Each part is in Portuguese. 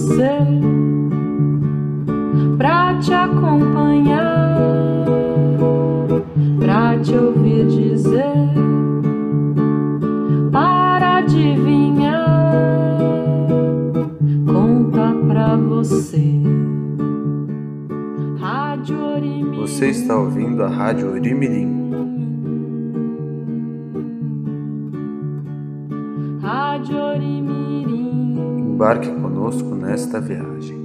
você, pra te acompanhar, pra te ouvir dizer, para adivinhar, conta pra você. Rádio Orimirim. Você está ouvindo a Rádio Orimirim. Embarque conosco nesta viagem.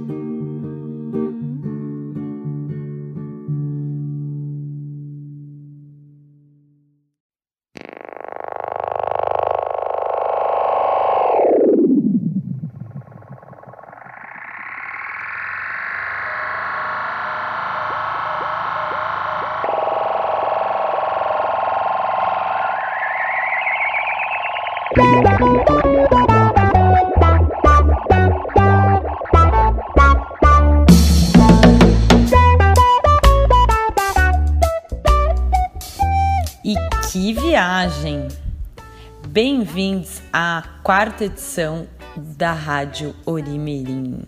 Bem-vindos à quarta edição da Rádio Orimirim.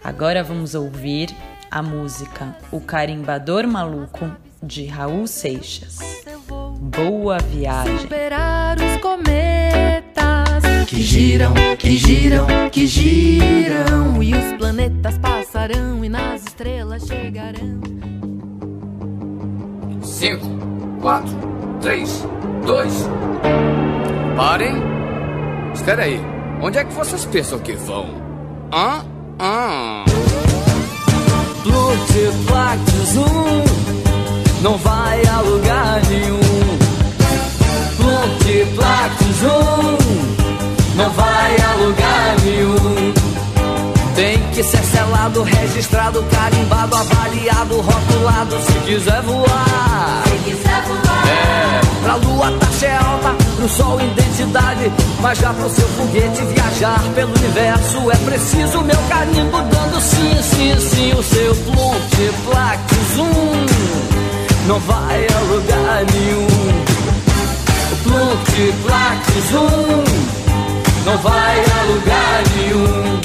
Agora vamos ouvir a música O Carimbador Maluco de Raul Seixas. Boa viagem! superar os cometas que giram, que giram, que giram e os planetas passarão e nas estrelas chegarão. 5, 4, 3, 2. Parem! Espera aí, onde é que vocês pensam que vão? Hã? Hã? Plutiplax-um não vai a lugar nenhum. Plutiplax-um não vai a lugar nenhum. Tem que ser selado, registrado, carimbado, avaliado, rotulado se quiser voar. É, pra lua taxa é alta, pro sol identidade. Mas já pro seu foguete viajar pelo universo é preciso meu carimbo dando sim, sim, sim. O seu Plutiplax Zoom não vai a lugar nenhum. O Plutiplax Zoom não vai a lugar nenhum.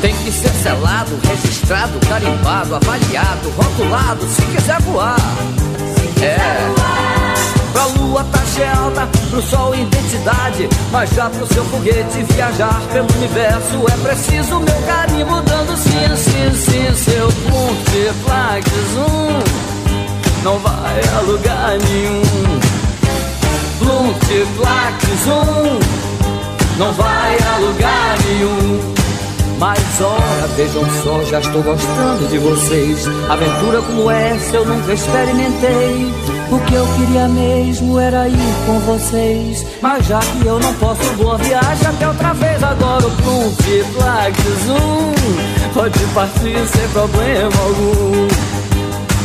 Tem que ser selado, registrado, carimbado, avaliado, rotulado, se quiser voar. É alta, pro sol identidade. Mas já pro seu foguete viajar pelo universo é preciso meu carimbo dando sim, sim, sim. Seu Plutiplax Zoom não vai a lugar nenhum. Plutiplax Zoom não vai a lugar nenhum. Mas ora, vejam só, já estou gostando de vocês. Aventura como essa eu nunca experimentei. O que eu queria mesmo era ir com vocês. Mas já que eu não posso, boa viagem até outra vez. Agora o Plutiplax Zoom pode partir sem problema algum.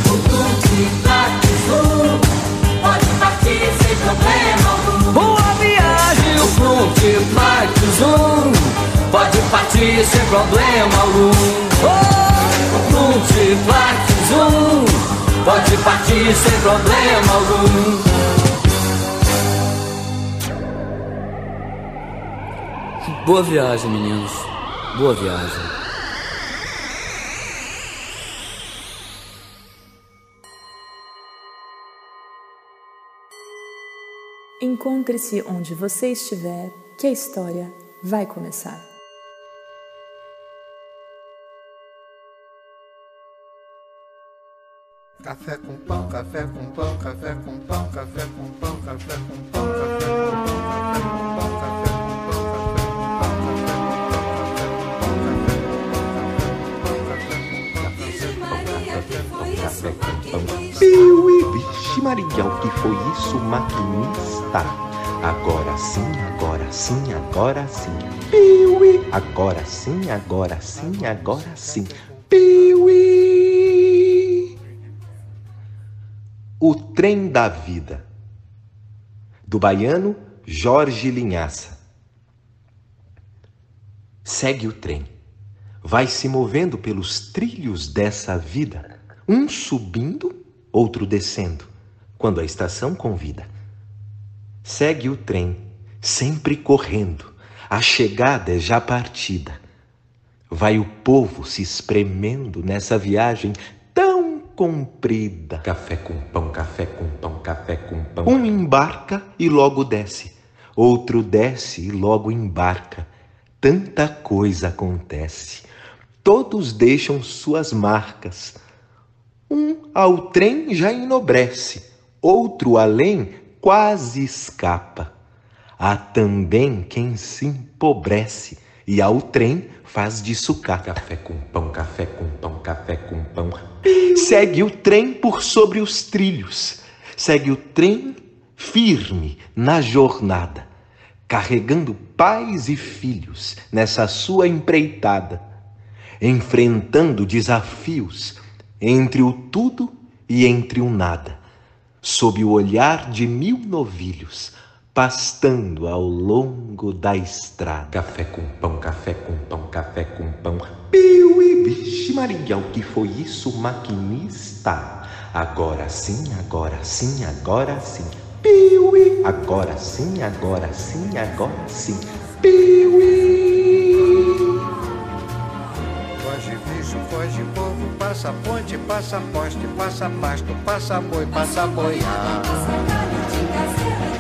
O Plutiplax Zoom pode partir sem problema algum. Boa viagem, o Plutiplax Zoom pode partir sem problema algum. Oh, o Plutiplax Zoom pode partir sem problema algum. Boa viagem, meninos. Boa viagem. Encontre-se onde você estiver, que a história vai começar. Café com pão, café com pão, café com pão, café com pão, café com pão, café com pão, café com pão, café com pão, café com pão, café com pão, café com pão, Piuí, vixe Maria, o que foi isso, maquinista? Agora sim, agora sim, agora sim. Piuí. Agora sim, agora sim, agora sim. Piuí. O trem da vida. Do baiano Jorge Linhaça. Segue o trem. Vai se movendo pelos trilhos dessa vida, um subindo, outro descendo, quando a estação convida. Segue o trem, sempre correndo, a chegada é já partida. Vai o povo se espremendo nessa viagem comprida. Café com pão, café com pão, café com pão. Um embarca e logo desce, outro desce e logo embarca. Tanta coisa acontece. Todos deixam suas marcas. Um ao trem já enobrece, outro além quase escapa. Há também quem se empobrece e ao trem faz de sucar. Café com pão, café com pão, café com pão. Segue o trem por sobre os trilhos. Segue o trem firme na jornada, carregando pais e filhos nessa sua empreitada, enfrentando desafios entre o tudo e entre o nada sob o olhar de mil novilhos, pastando ao longo da estrada. Café com pão, café com pão, café com pão. Piuí, vixe Maria, o que foi isso, maquinista? Agora sim, agora sim, agora sim. Piuí, agora sim, agora sim, agora sim. Piuí. Foge bicho, foge povo, passa ponte, passa poste, passa pasto, passa boi, passa boiar. Café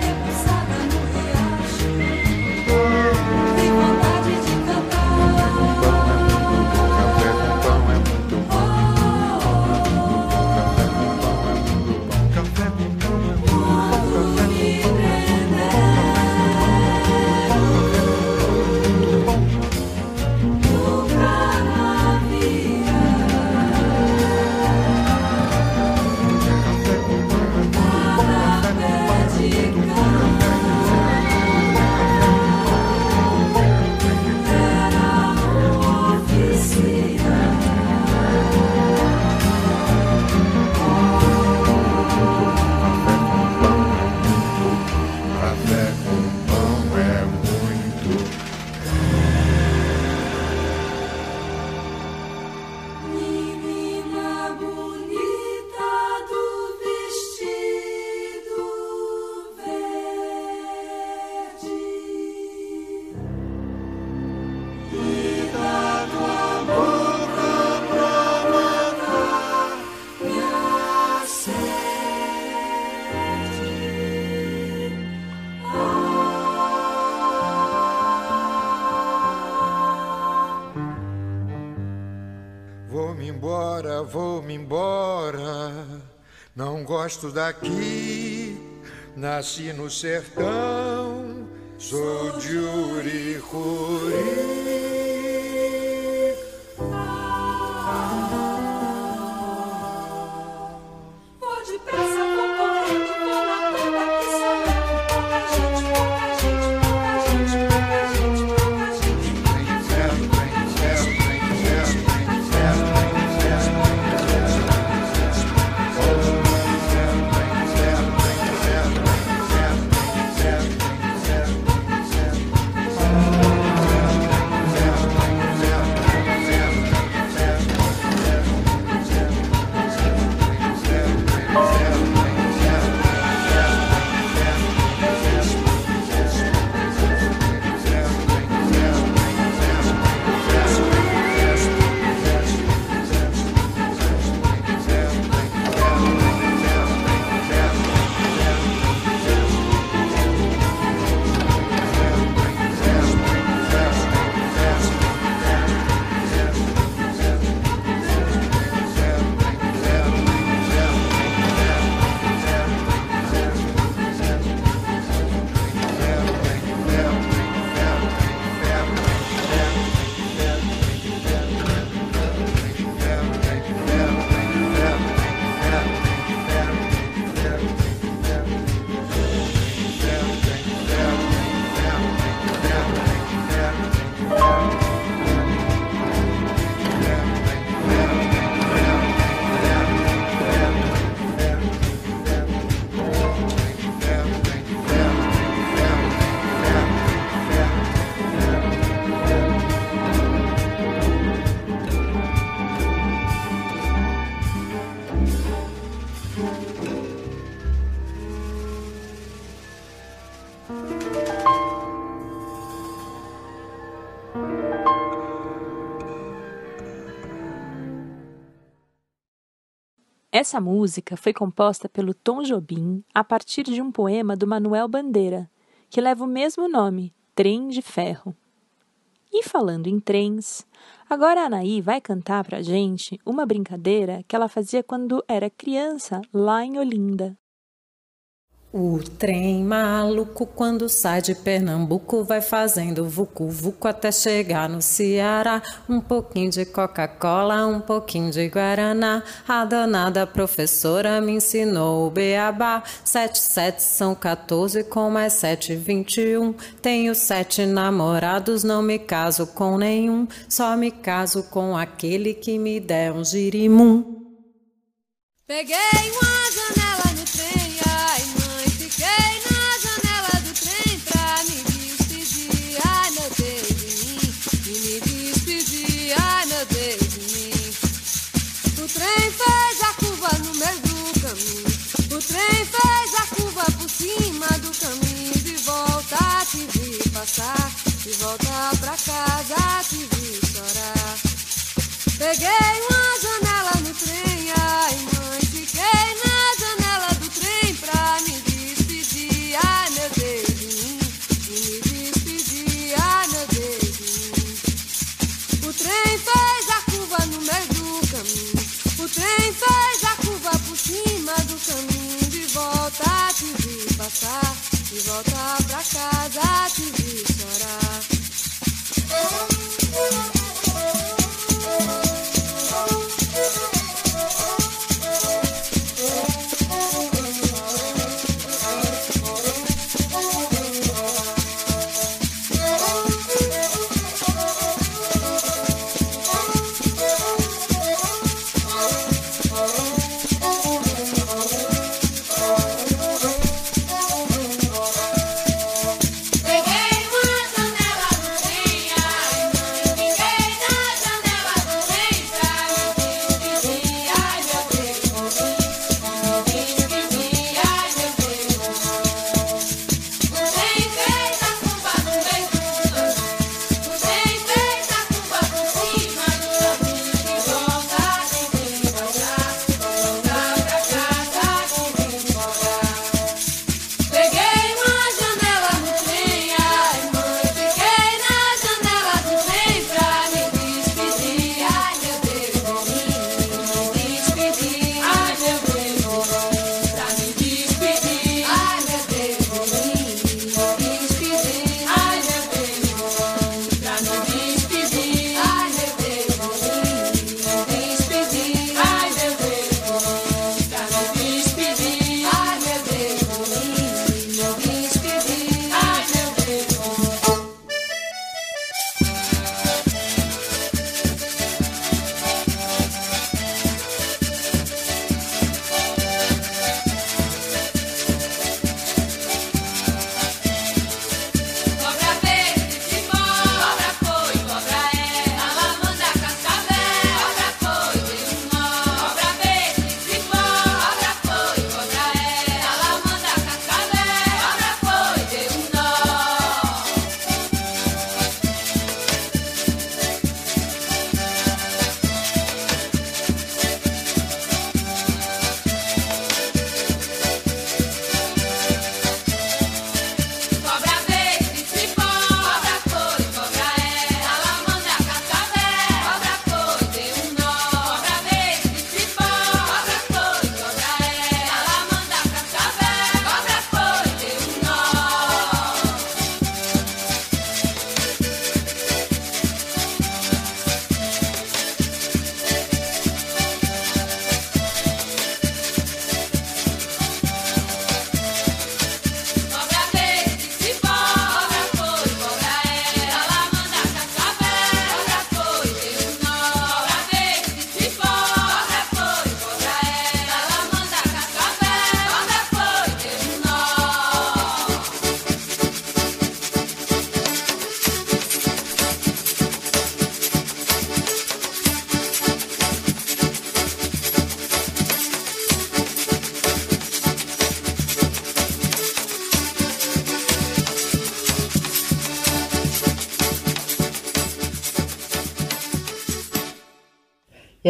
gosto daqui. Nasci no sertão. Sou de Uricuri. Essa música foi composta pelo Tom Jobim a partir de um poema do Manuel Bandeira, que leva o mesmo nome, Trem de Ferro. E falando em trens, agora a Anaí vai cantar pra gente uma brincadeira que ela fazia quando era criança lá em Olinda. O trem maluco quando sai de Pernambuco vai fazendo vucu vucu até chegar no Ceará. Um pouquinho de Coca-Cola, um pouquinho de Guaraná. A danada professora me ensinou o beabá. Sete sete são 14 com mais sete vinte e um. Tenho sete namorados, não me caso com nenhum. Só me caso com aquele que me der um girimum. Peguei uma janela. volta pra casa te vi chorar. Peguei um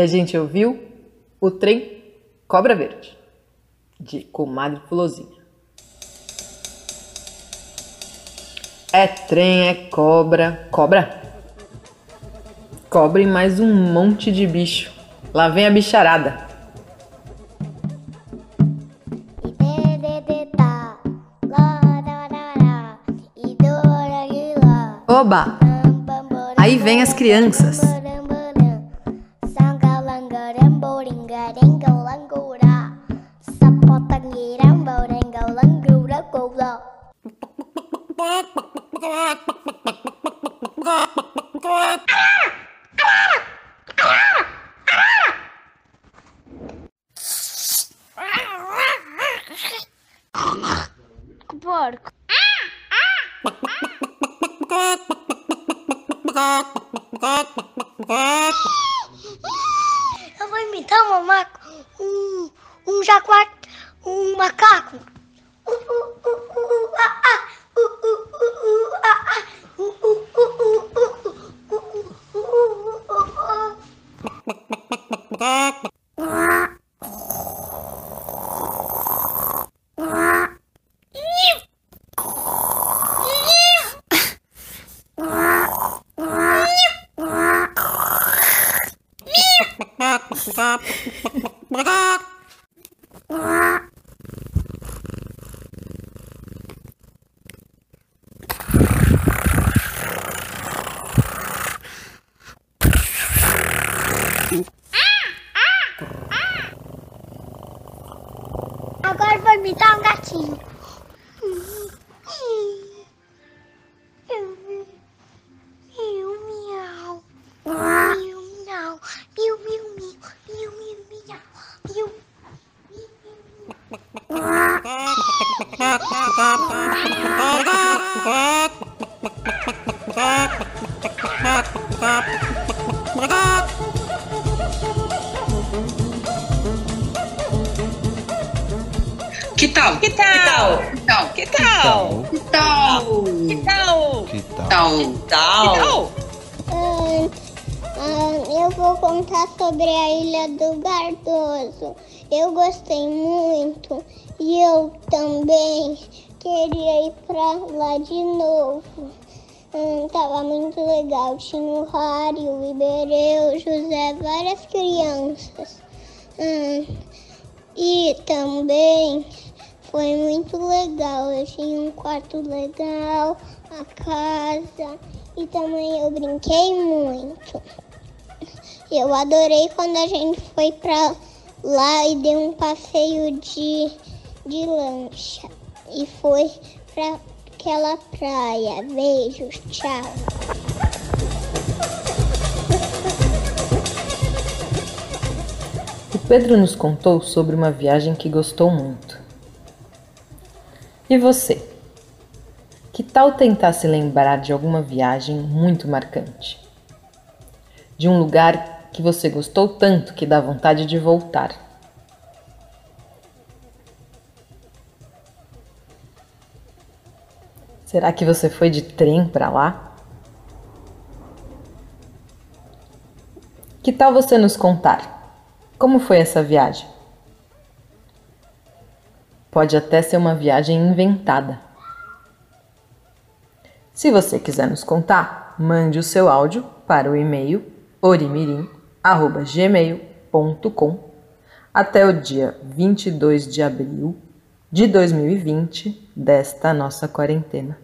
E a gente ouviu o trem Cobra Verde, de Comadre Fulozinha. É trem, é cobra. Cobra? Cobre mais um monte de bicho. Lá vem a bicharada. Oba! Aí vem as crianças. Tal? Que tal? Que tal? Que tal? Que tal? Que tal? Tal. Que tal? Ahn, ahn, eu vou contar sobre a Ilha do Gardoso. Eu gostei muito e eu também queria ir pra lá de novo. Hum, tava muito legal. Tinha o Harry, o Iberê, o José, várias crianças. Hum, e também foi muito legal. Eu tinha um quarto legal, a casa e também eu brinquei muito. Eu adorei quando a gente foi pra lá e deu um passeio de, de lancha. E foi pra aquela praia. Beijos, tchau. O Pedro nos contou sobre uma viagem que gostou muito. E você? Que tal tentar se lembrar de alguma viagem muito marcante? De um lugar que você gostou tanto que dá vontade de voltar? Será que você foi de trem para lá? Que tal você nos contar? Como foi essa viagem? Pode até ser uma viagem inventada. Se você quiser nos contar, mande o seu áudio para o e-mail orimirim@gmail.com até o dia 22 de abril de 2020 desta nossa quarentena.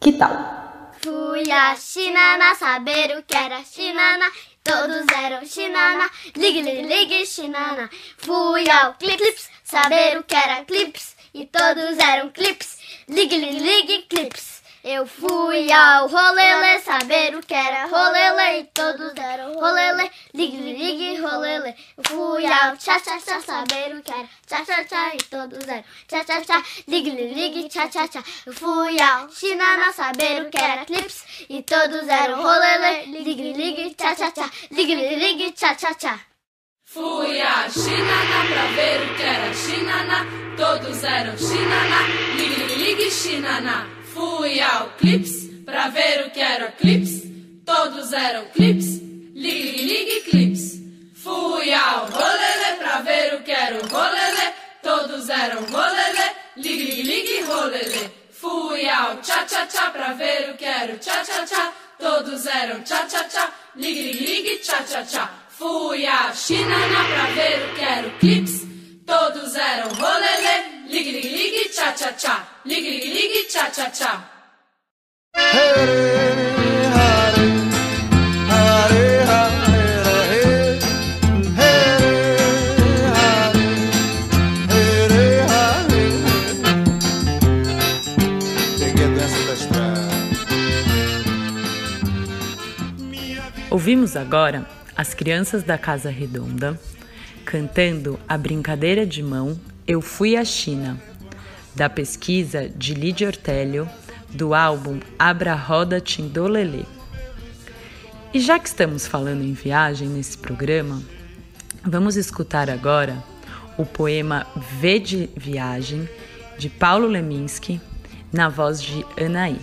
Que tal? Fui a Chinana saber o que era Chinana. Todos eram Chinana. Ligue, ligue, ligue, Chinana. Fui ao Clips saber o que era Clips. E todos eram Clips. Ligue, ligue, ligue, Clips. Eu fui ao rolele saber o que era rolele. E todos eram rolele. Ligue, ligue, rolele. Eu fui ao tchá, tchá, tchá saber o que era tchá, tchá, tchá. E todos eram tchá, tchá, tchá. Ligue, ligue, tchá, tchá, tchá. Eu fui ao Chinana saber o que era clips. E todos eram rolele. Ligue, ligue, tchá, tchá, tchá. Ligue, ligue, tchá, tchá, tchá. Fui a Chinana pra ver o que era Chinana. Todos eram Chinana. Ligue, ligue, Chinana. Fui ao Clips pra ver o que era Clips. Todos eram Clips. Ligue, ligue, Clips. Fui ao rolelê pra ver o que era o rolelê. Todos eram rolelê, ligue, ligue, rolelê. Fui ao tchá-tchá-tchá pra ver o que era o tchá-tchá-tchá. Todos eram tchá-tchá-tchá, ligue, ligue, tchá-tchá-tchá. Fui ao chinana pra ver o que era o clips. Todos eram rolelê, ligue, ligue, ligue, tchá-tchá-tchá. Ligue, da estrada. Ouvimos agora as crianças da Casa Redonda cantando a brincadeira de mão Eu Fui à China, da pesquisa de Lídia Ortélio, do álbum Abra Roda Tindolelê. E já que estamos falando em viagem nesse programa, vamos escutar agora o poema V de Viagem, de Paulo Leminski, na voz de Anaí.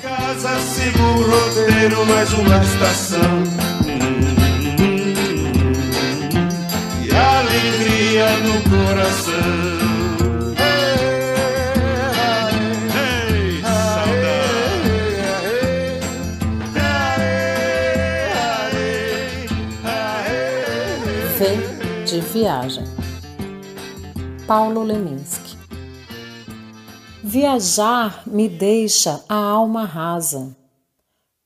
Casa, sigo o roteiro, mais uma estação. Alegria no coração. De viagem. Paulo Leminski. Viajar me deixa a alma rasa,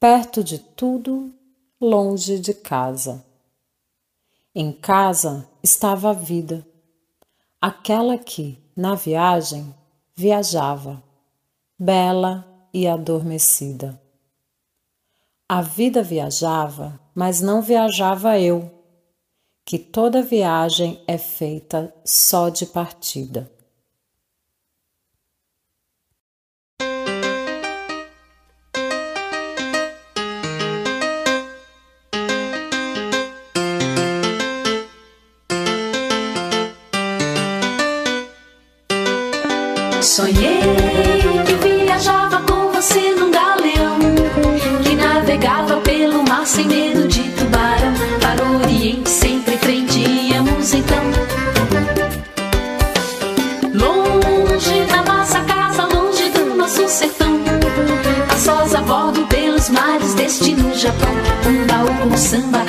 perto de tudo, longe de casa. Em casa estava a vida, aquela que, na viagem, viajava, bela e adormecida. A vida viajava, mas não viajava eu, que toda viagem é feita só de partida. Sonhei que viajava com você num galeão que navegava pelo mar sem medo de tubarão. Para o Oriente sempre em frente íamos então. Longe da nossa casa, longe do nosso sertão. A sós a bordo pelos mares, destino Japão. Um baú com samba,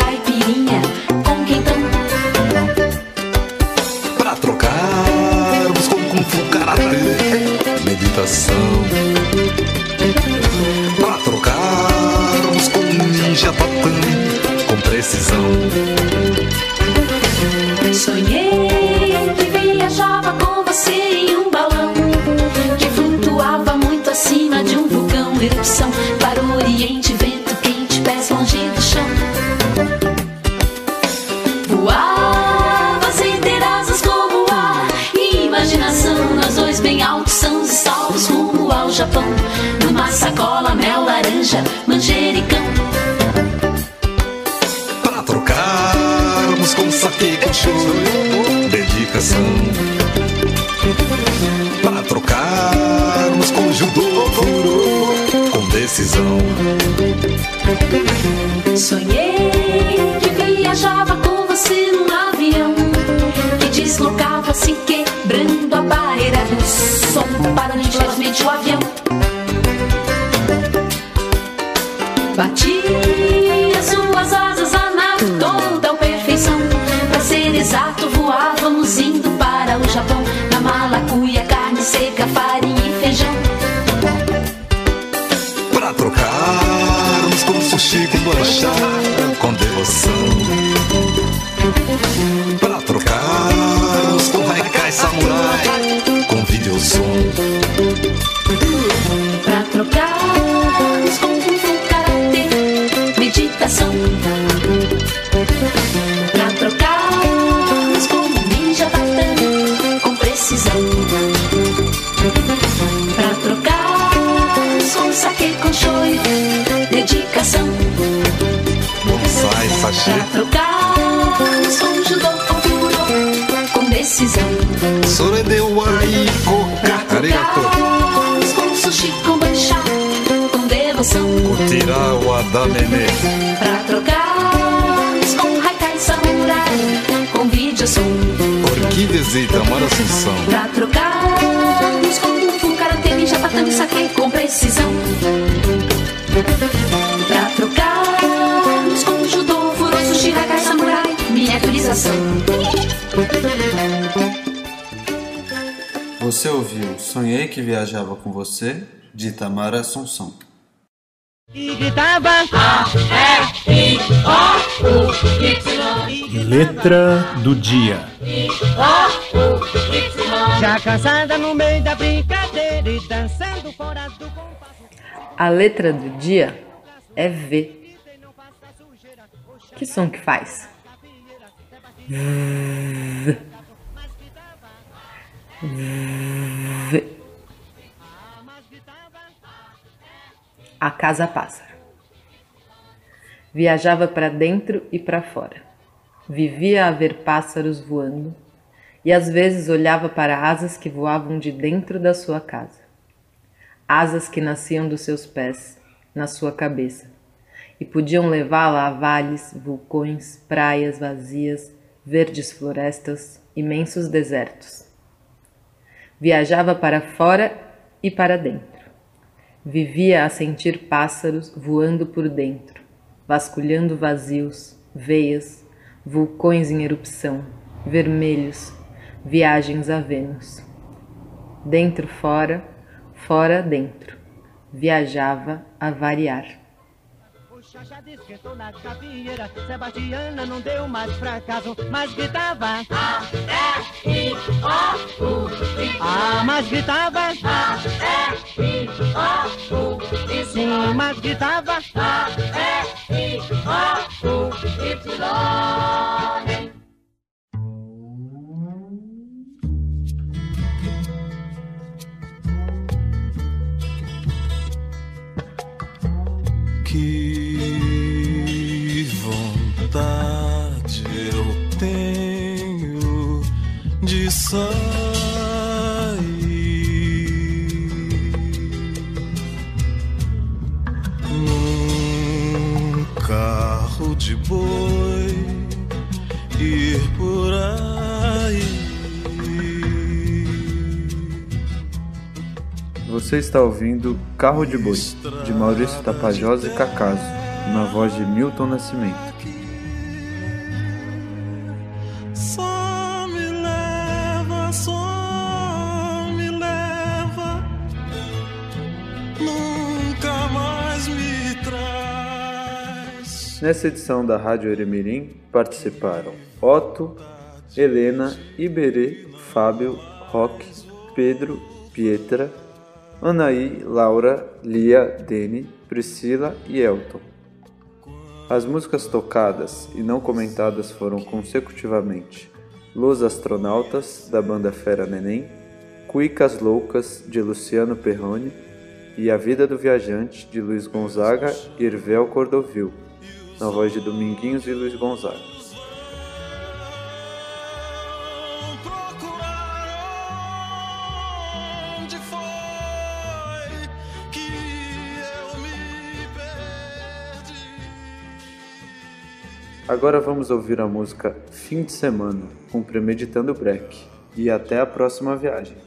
Sonhei decisão. sore de wai, koka, arigato. Com sushi com banchá, com devoção. Kutira wa damene. Pra trocarmos com Haikai Samurai som. Orquídeas de Itamar Assunção. Pra trocarmos com Kung Fu, Karatê, Ninja, Tatame, Saque com precisão. Miniaturização. Você ouviu Sonhei que Viajava com Você, de Itamar Assunção. E gritava A, E, I, O, U, Y. Letra do dia. I, O, U, Y. Já cansada no meio da brincadeira e dançando fora do A letra do dia é V. Que som que faz? A casa pássaro. Viajava para dentro e para fora. Vivia a ver pássaros voando e às vezes olhava para asas que voavam de dentro da sua casa. Asas que nasciam dos seus pés, na sua cabeça, e podiam levá-la a vales, vulcões, praias vazias, verdes florestas, imensos desertos. Viajava para fora e para dentro. Vivia a sentir pássaros voando por dentro, vasculhando vazios, veias, vulcões em erupção, vermelhos, viagens a Vênus. Dentro, fora, fora, dentro. Viajava a variar. Xaxá esquentou na capieira. Sebastiana não deu mais fracasso, mas gritava. A, E, I, O, U, Y. Ah, mas gritava. A, E, I, O, U, Y. Sim, mas gritava. A, E, I, O, U, Y. sair num carro de boi ir por aí. Você está ouvindo Carro de Boi, de Maurício Tapajós e Cacaso, na voz de Milton Nascimento. Nessa edição da Rádio Eremirim participaram Otto, Helena, Iberê, Fábio, Roque, Pedro, Pietra, Anaí, Laura, Lia, Dene, Priscila e Elton. As músicas tocadas e não comentadas foram consecutivamente Los Astronautas, da banda Fera Neném, Cuicas Loucas, de Luciano Perrone, e A Vida do Viajante, de Luiz Gonzaga e Irvel Cordovil, na voz de Dominguinhos e Luiz Gonzaga. Agora vamos ouvir a música Fim de Semana, com Premeditando Break. E até a próxima viagem.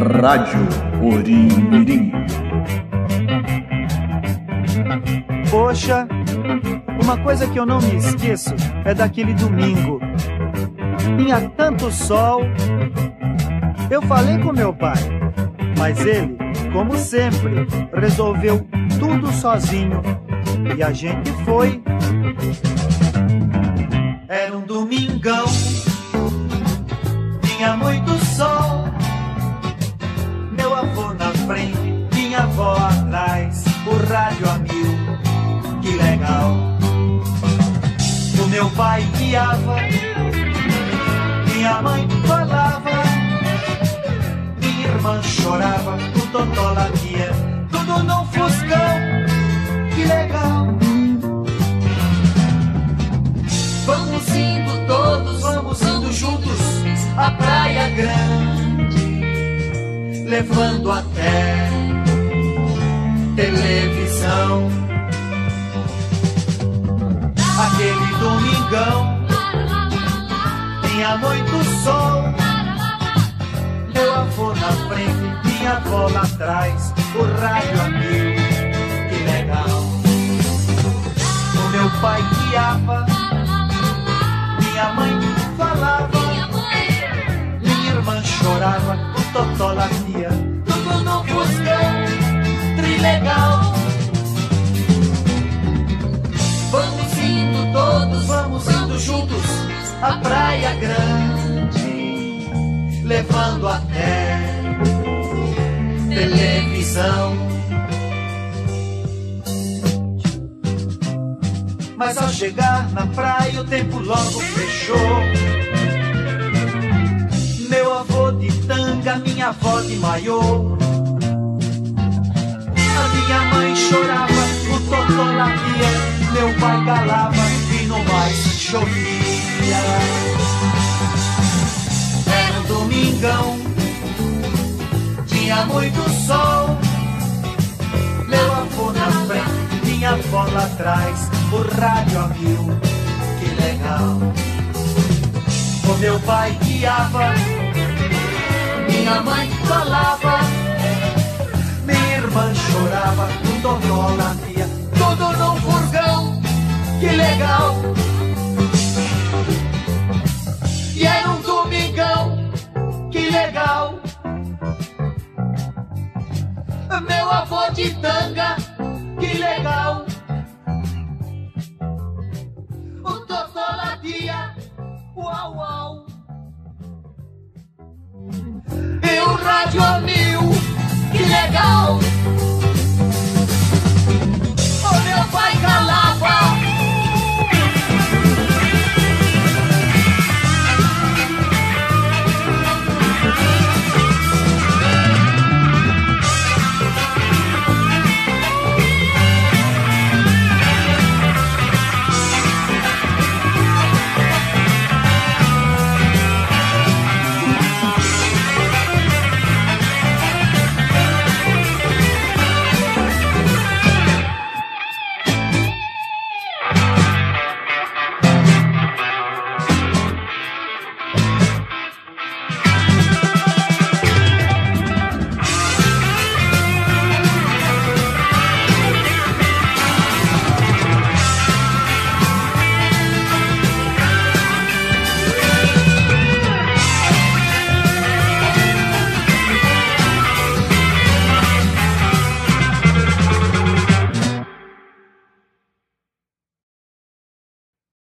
Rádio Orimirim. Poxa, uma coisa que eu não me esqueço é daquele domingo. Tinha tanto sol. Eu falei com meu pai, mas ele, como sempre, resolveu tudo sozinho. E a gente foi. Era um domingão, tinha muito sol. Avó atrás, o rádio a mil, que legal. O meu pai guiava, minha mãe falava, minha irmã chorava, o totó latia, tudo num fuscão, que legal. Vamos indo todos, Vamos indo juntos, a praia grande. levando até domingão tinha muito sol. Meu avô na frente, minha avó lá atrás, o rádio a mil, que legal. O meu pai guiava, minha mãe falava, minha irmã chorava, o totó latia, tudo no buscão, trilegal. Indo juntos, à praia grande, levando até televisão. Mas ao chegar na praia o tempo logo fechou. Meu avô de tanga, minha avó de maiô. A minha mãe chorava, o totó latia, meu pai galava e no mais Era um domingão, tinha muito sol. Meu avô na frente, minha avó lá atrás, o rádio a mil, que legal. O meu pai guiava, minha mãe falava, minha irmã chorava, o totó latia, tudo num furgão, que legal. legal. Meu avô de tanga, que legal. O Totó uau uau. E o Rádio Mil, que legal.